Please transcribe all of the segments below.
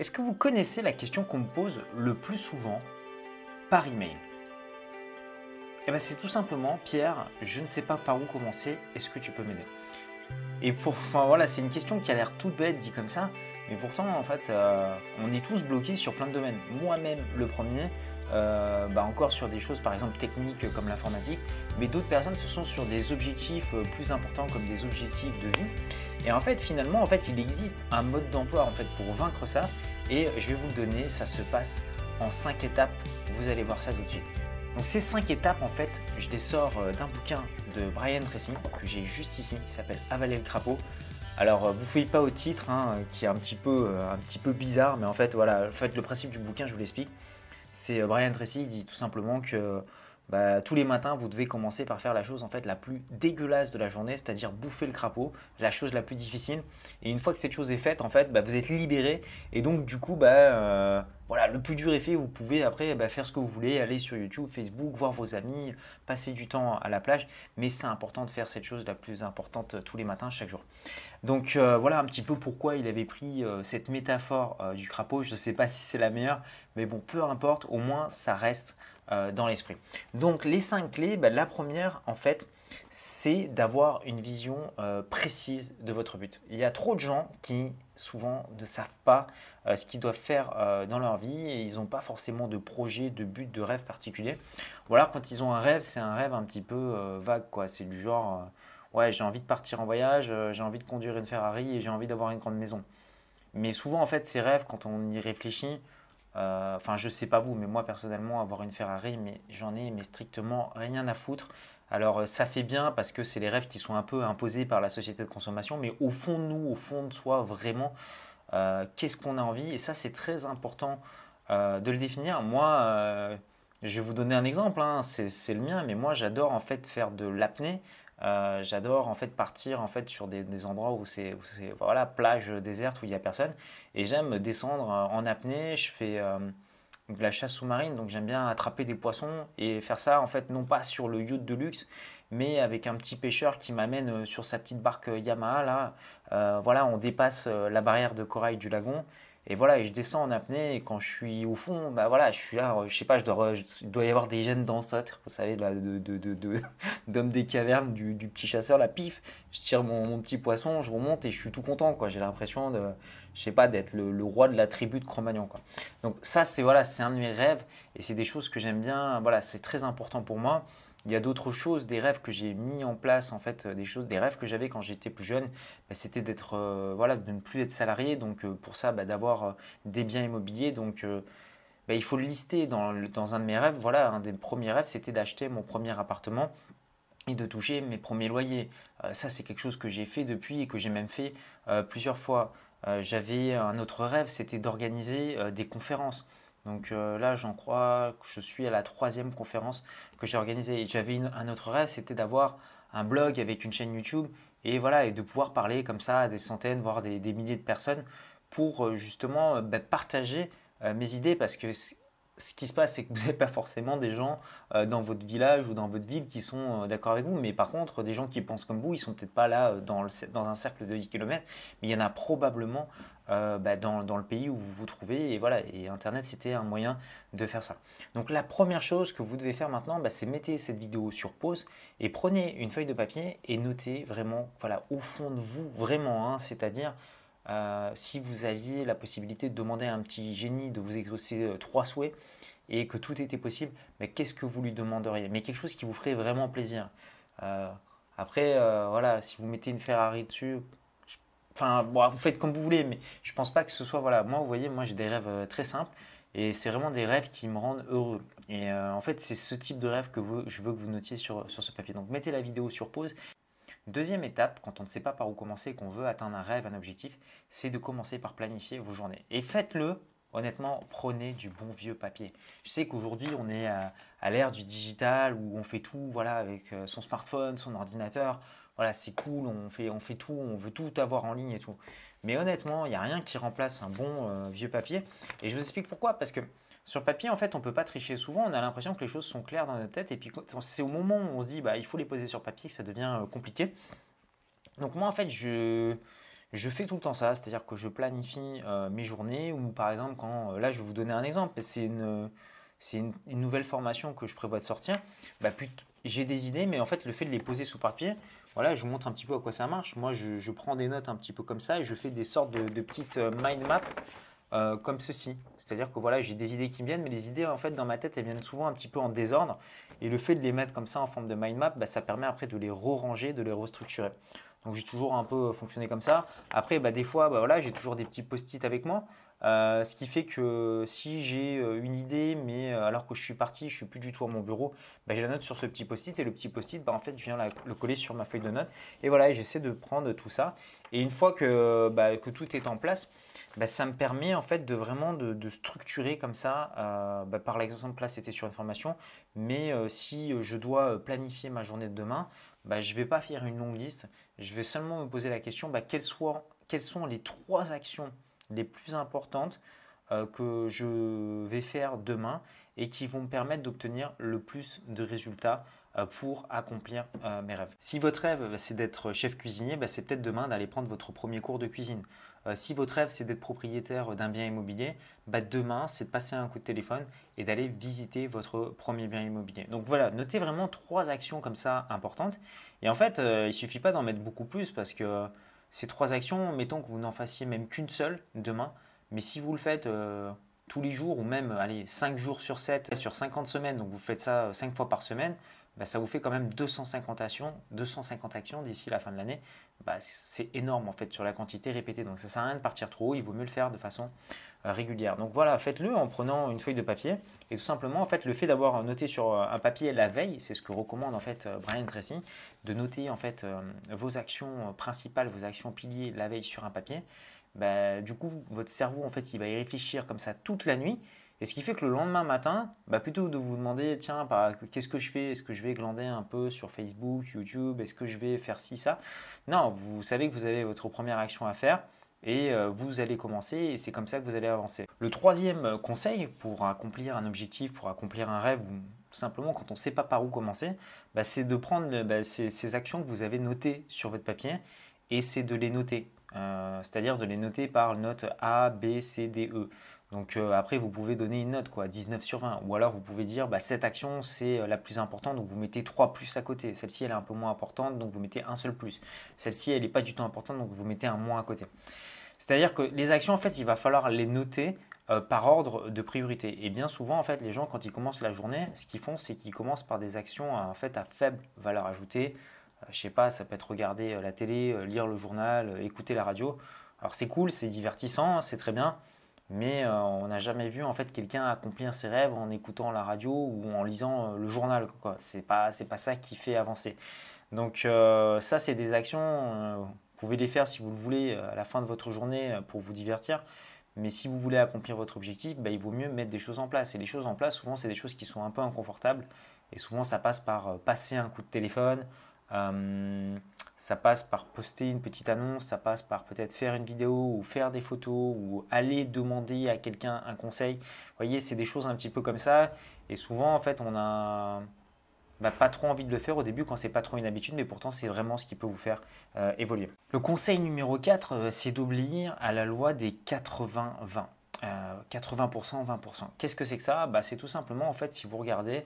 Est-ce que vous connaissez la question qu'on me pose le plus souvent par email? Eh bien c'est tout simplement Pierre, je ne sais pas par où commencer, est-ce que tu peux m'aider? Et pour, enfin voilà, c'est une question qui a l'air toute bête dit comme ça, mais pourtant en fait euh, on est tous bloqués sur plein de domaines. Moi-même le premier, euh, bah, encore sur des choses par exemple techniques comme l'informatique, mais d'autres personnes ce sont sur des objectifs euh, plus importants comme des objectifs de vie. Et en fait finalement en fait il existe un mode d'emploi en fait pour vaincre ça et je vais vous le donner, ça se passe en 5 étapes, vous allez voir ça tout de suite. Donc ces 5 étapes en fait, je les sors euh, d'un bouquin de Brian Tracy que j'ai juste ici, qui s'appelle Avaler le crapaud. Alors euh, vous fouillez pas au titre, hein, qui est un petit, peu, un petit peu bizarre, mais en fait voilà, en fait, le principe du bouquin, je vous l'explique. C'est Brian Tracy dit tout simplement que bah, tous les matins, vous devez commencer par faire la chose en fait la plus dégueulasse de la journée, c'est-à-dire bouffer le crapaud, la chose la plus difficile. Et une fois que cette chose est faite, en fait, bah, vous êtes libéré. Et donc, du coup, bah, euh, voilà, le plus dur est fait. Vous pouvez après bah, faire ce que vous voulez, aller sur YouTube, Facebook, voir vos amis, passer du temps à la plage. Mais c'est important de faire cette chose la plus importante tous les matins, chaque jour. Donc euh, voilà un petit peu pourquoi il avait pris euh, cette métaphore du crapaud. Je ne sais pas si c'est la meilleure, mais bon, peu importe, au moins ça reste euh, dans l'esprit. Donc les cinq clés, ben, la première en fait, c'est d'avoir une vision euh, précise de votre but. Il y a trop de gens qui souvent ne savent pas euh, ce qu'ils doivent faire dans leur vie et ils n'ont pas forcément de projet, de but, de rêve particulier. Ou alors quand ils ont un rêve, c'est un rêve un petit peu vague quoi. C'est du genre ouais j'ai envie de partir en voyage, j'ai envie de conduire une Ferrari et j'ai envie d'avoir une grande maison. Mais souvent en fait ces rêves quand on y réfléchit, enfin, je sais pas vous, mais moi personnellement, avoir une Ferrari, mais j'en ai mais strictement rien à foutre. Alors, euh, ça fait bien parce que c'est les rêves qui sont un peu imposés par la société de consommation, mais au fond de nous, au fond de soi, vraiment, euh, qu'est-ce qu'on a envie? Et ça, c'est très important de le définir. Moi, je vais vous donner un exemple, hein, c'est le mien, mais moi, j'adore en fait faire de l'apnée. Euh, j'adore en fait partir en fait sur des, endroits où c'est voilà plage déserte où il n'y a personne et j'aime descendre euh, en apnée. Je fais euh, de la chasse sous-marine donc j'aime bien attraper des poissons et faire ça en fait non pas sur le yacht de luxe mais avec un petit pêcheur qui m'amène sur sa petite barque Yamaha là. voilà on dépasse la barrière de corail du lagon et voilà, et je descends en apnée et quand je suis au fond, bah voilà, je suis là, je sais pas, je dois, il doit y avoir des gènes d'ancêtres, vous savez, de, de, de, d'homme des cavernes, du, du, petit chasseur, la pif, je tire mon, petit poisson, je remonte et je suis tout content, quoi. J'ai l'impression de, je sais pas, d'être le, le, roi de la tribu de Cro-Magnon, quoi. Donc ça, c'est voilà, c'est un de mes rêves et c'est des choses que j'aime bien, voilà, c'est très important pour moi. Il y a d'autres choses, des rêves que j'ai mis en place, en fait, des choses, des rêves que j'avais quand j'étais plus jeune, bah, c'était d'être, euh, voilà, de ne plus être salarié. Donc euh, pour ça, bah, d'avoir euh, des biens immobiliers. Donc bah, il faut le lister dans, dans, un de mes rêves. Voilà, un des premiers rêves, c'était d'acheter mon premier appartement et de toucher mes premiers loyers. ça, c'est quelque chose que j'ai fait depuis et que j'ai même fait plusieurs fois. j'avais un autre rêve, c'était d'organiser des conférences. Donc euh, là, j'en crois que je suis à la troisième conférence que j'ai organisée. J'avais un autre rêve, c'était d'avoir un blog avec une chaîne YouTube et voilà, et de pouvoir parler comme ça à des centaines, voire des, milliers de personnes pour euh, justement euh, bah, partager mes idées parce que ce qui se passe, c'est que vous n'avez pas forcément des gens euh, dans votre village ou dans votre ville qui sont euh, d'accord avec vous, mais par contre, des gens qui pensent comme vous, ils sont peut-être pas là euh, dans, un cercle de 10 km, mais il y en a probablement bah, dans, le pays où vous vous trouvez. Et voilà, et Internet, c'était un moyen de faire ça. Donc la première chose que vous devez faire maintenant, bah, c'est mettez cette vidéo sur pause et prenez une feuille de papier et notez vraiment, voilà, au fond de vous, vraiment, hein, c'est-à-dire euh, si vous aviez la possibilité de demander à un petit génie de vous exaucer euh, trois souhaits et que tout était possible, mais qu'est-ce que vous lui demanderiez? Mais quelque chose qui vous ferait vraiment plaisir. Euh, après, voilà, si vous mettez une Ferrari dessus, enfin, vous faites comme vous voulez, mais je pense pas que ce soit, voilà, moi, vous voyez, moi j'ai des rêves très simples et c'est vraiment des rêves qui me rendent heureux. Et en fait, c'est ce type de rêve que je veux que vous notiez sur, sur ce papier. Donc, mettez la vidéo sur pause Deuxième étape, quand on ne sait pas par où commencer, qu'on veut atteindre un rêve, un objectif, c'est de commencer par planifier vos journées. Et faites-le, honnêtement, prenez du bon vieux papier. Je sais qu'aujourd'hui, on est à, l'ère du digital où on fait tout voilà, avec euh, son smartphone, son ordinateur. Voilà, c'est cool, on fait, on fait tout, on veut tout avoir en ligne et tout. Mais honnêtement, il n'y a rien qui remplace un bon euh, vieux papier. Et je vous explique pourquoi. Parce que sur papier, en fait, on ne peut pas tricher souvent. On a l'impression que les choses sont claires dans notre tête. Et puis, c'est au moment où on se dit, bah, il faut les poser sur papier que ça devient euh, compliqué. Donc, moi, en fait, je, Je fais tout le temps ça, c'est-à-dire que je planifie mes journées ou par exemple quand, là je vais vous donner un exemple, c'est une, une, nouvelle formation que je prévois de sortir, bah, j'ai des idées, mais en fait le fait de les poser sous papier, voilà, je vous montre un petit peu à quoi ça marche. Moi je, prends des notes un petit peu comme ça et je fais des sortes de, petites mind maps comme ceci. C'est-à-dire que voilà, j'ai des idées qui me viennent, mais les idées en fait dans ma tête elles viennent souvent un petit peu en désordre. Et le fait de les mettre comme ça en forme de mind map, bah, ça permet après de les re-ranger, de les restructurer. Donc j'ai toujours un peu fonctionné comme ça. Après, bah, des fois, bah, voilà, j'ai toujours des petits post-it avec moi. Euh, ce qui fait que si j'ai euh, une idée, mais euh, alors que je suis parti, je suis plus du tout à mon bureau, bah, je la note sur ce petit post-it et le petit post-it, bah, en fait, je viens le coller sur ma feuille de notes. Et voilà, j'essaie de prendre tout ça. Et une fois que, bah, que tout est en place, bah, ça me permet en fait de vraiment de, structurer comme ça. Bah, par exemple, là, c'était sur une formation, mais si je dois planifier ma journée de demain, je ne vais pas faire une longue liste. Je vais seulement me poser la question quelles, quelles sont les trois actions les plus importantes euh, que je vais faire demain et qui vont me permettre d'obtenir le plus de résultats euh, pour accomplir euh, mes rêves. Si votre rêve c'est d'être chef cuisinier, bah, c'est peut-être demain d'aller prendre votre premier cours de cuisine. si votre rêve c'est d'être propriétaire d'un bien immobilier, bah, demain c'est de passer un coup de téléphone et d'aller visiter votre premier bien immobilier. Donc voilà, notez vraiment trois actions comme ça importantes. Et en fait, il ne suffit pas d'en mettre beaucoup plus parce que ces trois actions, mettons que vous n'en fassiez même qu'une seule demain, mais si vous le faites euh, tous les jours ou même allez, 5 jours sur 7, sur 50 semaines, donc vous faites ça 5 fois par semaine, bah, ça vous fait quand même 250 actions, 250 actions d'ici la fin de l'année. Bah, c'est énorme en fait sur la quantité répétée. Donc ça sert à rien de partir trop haut, il vaut mieux le faire de façon euh, régulière. Donc voilà, faites-le en prenant une feuille de papier et tout simplement en fait le fait d'avoir noté sur euh, un papier la veille, c'est ce que recommande en fait euh, Brian Tracy, de noter en fait vos actions principales, vos actions piliers la veille sur un papier. Bah, du coup, votre cerveau en fait il va y réfléchir comme ça toute la nuit et ce qui fait que le lendemain matin, bah plutôt de vous demander, tiens, bah, qu'est-ce que je fais? Est-ce que je vais glander un peu sur Facebook, YouTube? Est-ce que je vais faire ci, ça? Non, vous savez que vous avez votre première action à faire et euh, vous allez commencer et c'est comme ça que vous allez avancer. Le troisième conseil pour accomplir un objectif, pour accomplir un rêve, ou tout simplement quand on ne sait pas par où commencer, bah, c'est de prendre bah, ces, actions que vous avez notées sur votre papier et c'est de les noter. Euh, c'est-à-dire de les noter par note A, B, C, D, E. Donc euh, après, vous pouvez donner une note, quoi, 19 sur 20. Ou alors vous pouvez dire, bah, cette action, c'est euh, la plus importante, donc vous mettez 3 plus à côté. Celle-ci, elle est un peu moins importante, donc vous mettez un seul plus. Celle-ci, elle n'est pas du tout importante, donc vous mettez un moins à côté. C'est-à-dire que les actions, en fait, il va falloir les noter euh, par ordre de priorité. Et bien souvent, en fait, les gens, quand ils commencent la journée, ce qu'ils font, c'est qu'ils commencent par des actions en fait, à faible valeur ajoutée. je sais pas, ça peut être regarder la télé, lire le journal, écouter la radio. Alors c'est cool, c'est divertissant, c'est très bien mais euh, on n'a jamais vu en fait quelqu'un accomplir ses rêves en écoutant la radio ou en lisant euh, le journal. Ce n'est pas, pas ça qui fait avancer. Donc euh, ça, c'est des actions, vous pouvez les faire si vous le voulez à la fin de votre journée pour vous divertir. Mais si vous voulez accomplir votre objectif, bah, il vaut mieux mettre des choses en place. Et les choses en place, souvent, c'est des choses qui sont un peu inconfortables. Et souvent, ça passe par passer un coup de téléphone, euh, ça passe par poster une petite annonce, ça passe par peut-être faire une vidéo ou faire des photos ou aller demander à quelqu'un un conseil. Vous voyez, c'est des choses un petit peu comme ça. Et souvent, en fait, on a bah, pas trop envie de le faire au début quand c'est pas trop une habitude, mais pourtant c'est vraiment ce qui peut vous faire euh, évoluer. Le conseil numéro 4, euh, c'est d'oublier à la loi des 80-20. 80%, 20%. Qu'est-ce que c'est que ça? Bah, C'est tout simplement, en fait, si vous regardez,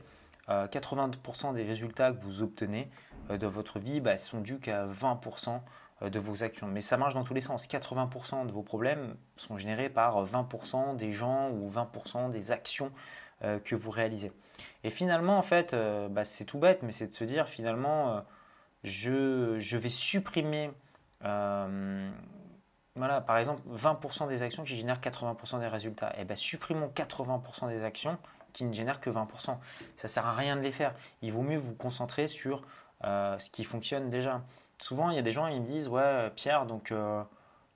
80% des résultats que vous obtenez de votre vie bah, sont dus qu'à 20% euh, de vos actions. Mais ça marche dans tous les sens. 80% de vos problèmes sont générés par 20% des gens ou 20% des actions euh, que vous réalisez. Et finalement, en fait, bah, c'est tout bête, mais c'est de se dire finalement, je, vais supprimer, voilà, par exemple, 20% des actions qui génèrent 80% des résultats. Et eh bien, supprimons 80% des actions qui ne génèrent que 20%. Ça ne sert à rien de les faire. Il vaut mieux vous concentrer sur euh, ce qui fonctionne déjà. Souvent, il y a des gens, ils me disent, ouais, Pierre, donc euh,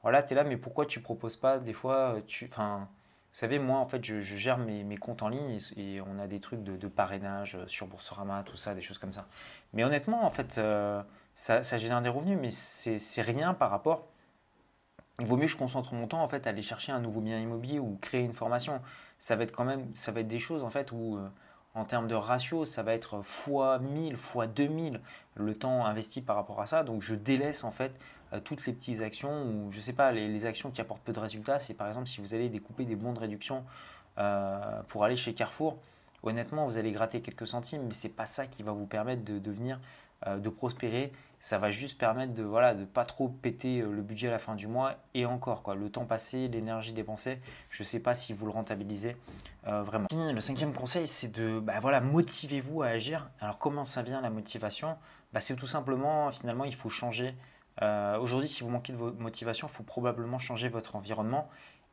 voilà, tu es là, mais pourquoi tu proposes pas des fois, euh, tu, enfin, vous savez, moi, en fait, je, gère mes, comptes en ligne et, on a des trucs de, parrainage sur Boursorama, tout ça, des choses comme ça. Mais honnêtement, en fait, ça, ça, génère des revenus, mais c'est rien par rapport. Il vaut mieux que je concentre mon temps en fait à aller chercher un nouveau bien immobilier ou créer une formation. Ça va être quand même, ça va être des choses en fait où en termes de ratio, ça va être fois 1000, fois 2000 le temps investi par rapport à ça. Donc je délaisse en fait euh, toutes les petites actions ou je sais pas, les, actions qui apportent peu de résultats. C'est par exemple si vous allez découper des bons de réduction euh, pour aller chez Carrefour, honnêtement vous allez gratter quelques centimes, mais c'est pas ça qui va vous permettre de devenir, euh, de prospérer ça va juste permettre de voilà de pas trop péter euh, le budget à la fin du mois et encore quoi. Le temps passé l'énergie dépensée je sais pas si vous le rentabilisez euh, vraiment. Le cinquième conseil c'est de bah, voilà motivez-vous à agir. Alors comment ça vient la motivation? Bah, c'est tout simplement finalement il faut changer euh, aujourd'hui si vous manquez de motivation il faut probablement changer votre environnement.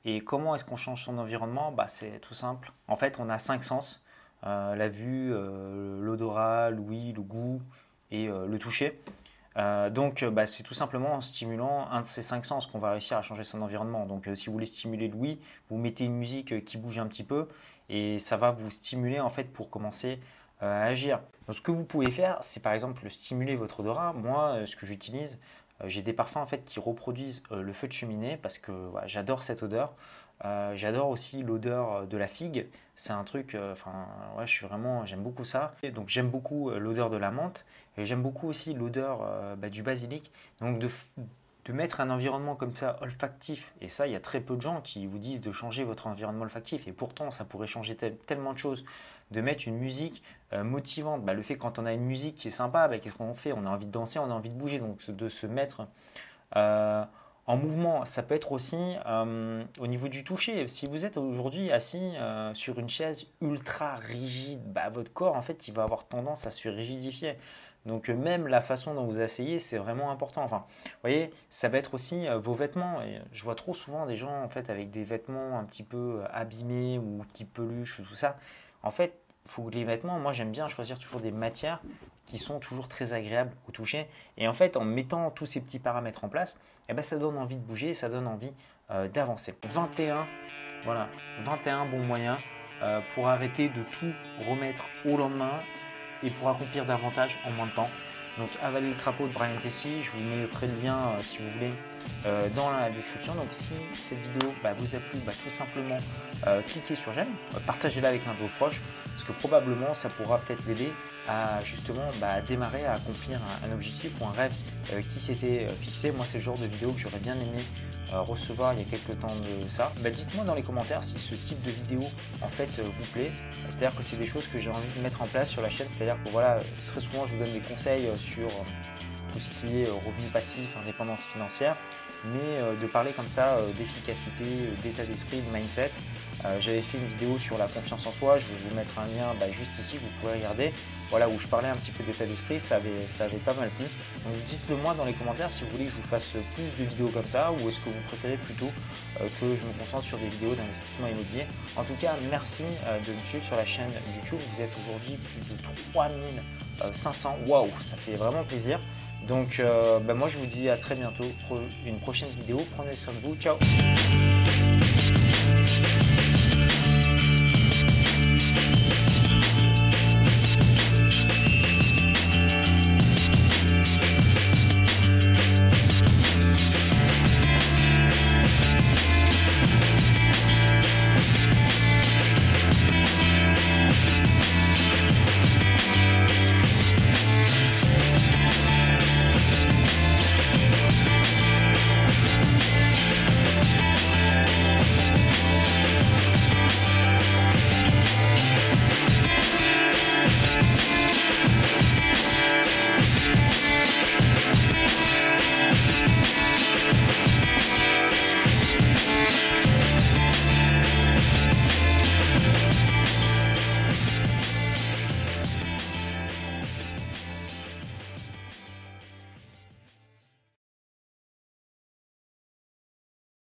Et comment est-ce qu'on change son environnement? Bah, c'est tout simple. En fait on a cinq sens la vue l'odorat l'ouïe le goût et le toucher euh, donc, euh, bah, c'est tout simplement en stimulant un de ces cinq sens qu'on va réussir à changer son environnement. Donc, euh, si vous voulez stimuler l'ouïe, vous mettez une musique qui bouge un petit peu et ça va vous stimuler en fait pour commencer à agir. Donc, ce que vous pouvez faire, c'est par exemple stimuler votre odorat. Moi, ce que j'utilise, j'ai des parfums en fait qui reproduisent le feu de cheminée parce que j'adore cette odeur. Euh, j'adore aussi l'odeur euh, de la figue. C'est un truc, euh, enfin, ouais, je suis vraiment, j'aime beaucoup ça. donc j'aime beaucoup l'odeur de la menthe et j'aime beaucoup aussi l'odeur bah, du basilic. Donc de, mettre un environnement comme ça olfactif, et ça, il y a très peu de gens qui vous disent de changer votre environnement olfactif, et pourtant ça pourrait changer tellement de choses. De mettre une musique motivante, bah, le fait quand on a une musique qui est sympa, bah, qu'est-ce qu'on fait? On a envie de danser, on a envie de bouger, donc de se mettre en mouvement, ça peut être aussi euh, au niveau du toucher. Si vous êtes aujourd'hui assis euh, sur une chaise ultra rigide, bah, votre corps, en fait, il va avoir tendance à se rigidifier. Donc euh, même la façon dont vous asseyez, c'est vraiment important. Enfin, voyez, ça va être aussi vos vêtements. Je vois trop souvent des gens en fait avec des vêtements un petit peu abîmés ou qui peluchent, tout ça. En fait, faut les vêtements, moi j'aime bien choisir toujours des matières qui sont toujours très agréables au toucher. Et en fait, en mettant tous ces petits paramètres en place, eh ben, ça donne envie de bouger, ça donne envie euh, d'avancer. 21, voilà, 21 bons moyens euh, pour arrêter de tout remettre au lendemain et pour accomplir davantage en moins de temps. Donc avaler le crapaud de Brian Tessie, je vous mettrai le lien euh, si vous voulez dans la description. Donc si cette vidéo bah, vous a plu, bah, tout simplement cliquez sur j'aime, partagez-la avec l'un de vos proches que probablement ça pourra peut-être l'aider à justement bah, démarrer, à accomplir un, objectif ou un rêve euh, qui s'était euh, fixé. Moi, c'est le genre de vidéo que j'aurais bien aimé euh, recevoir il y a quelques temps de ça. Bah, dites-moi dans les commentaires si ce type de vidéo en fait vous plaît. C'est-à-dire que c'est des choses que j'ai envie de mettre en place sur la chaîne. C'est-à-dire que voilà, très souvent je vous donne des conseils sur tout ce qui est revenu passif, indépendance financière, mais de parler comme ça d'efficacité, d'état d'esprit, de mindset. Euh, j'avais fait une vidéo sur la confiance en soi, je vais vous mettre un lien bah, juste ici, vous pouvez regarder, voilà, où je parlais un petit peu d'état d'esprit, ça avait, ça avait pas mal plu. Donc dites-le moi dans les commentaires si vous voulez que je vous fasse plus de vidéos comme ça, ou est-ce que vous préférez plutôt euh, que je me concentre sur des vidéos d'investissement immobilier. En tout cas, merci euh, de me suivre sur la chaîne YouTube, vous êtes aujourd'hui plus de 3500, waouh, ça fait vraiment plaisir. Donc bah, moi je vous dis à très bientôt pour une prochaine vidéo, prenez soin de vous, ciao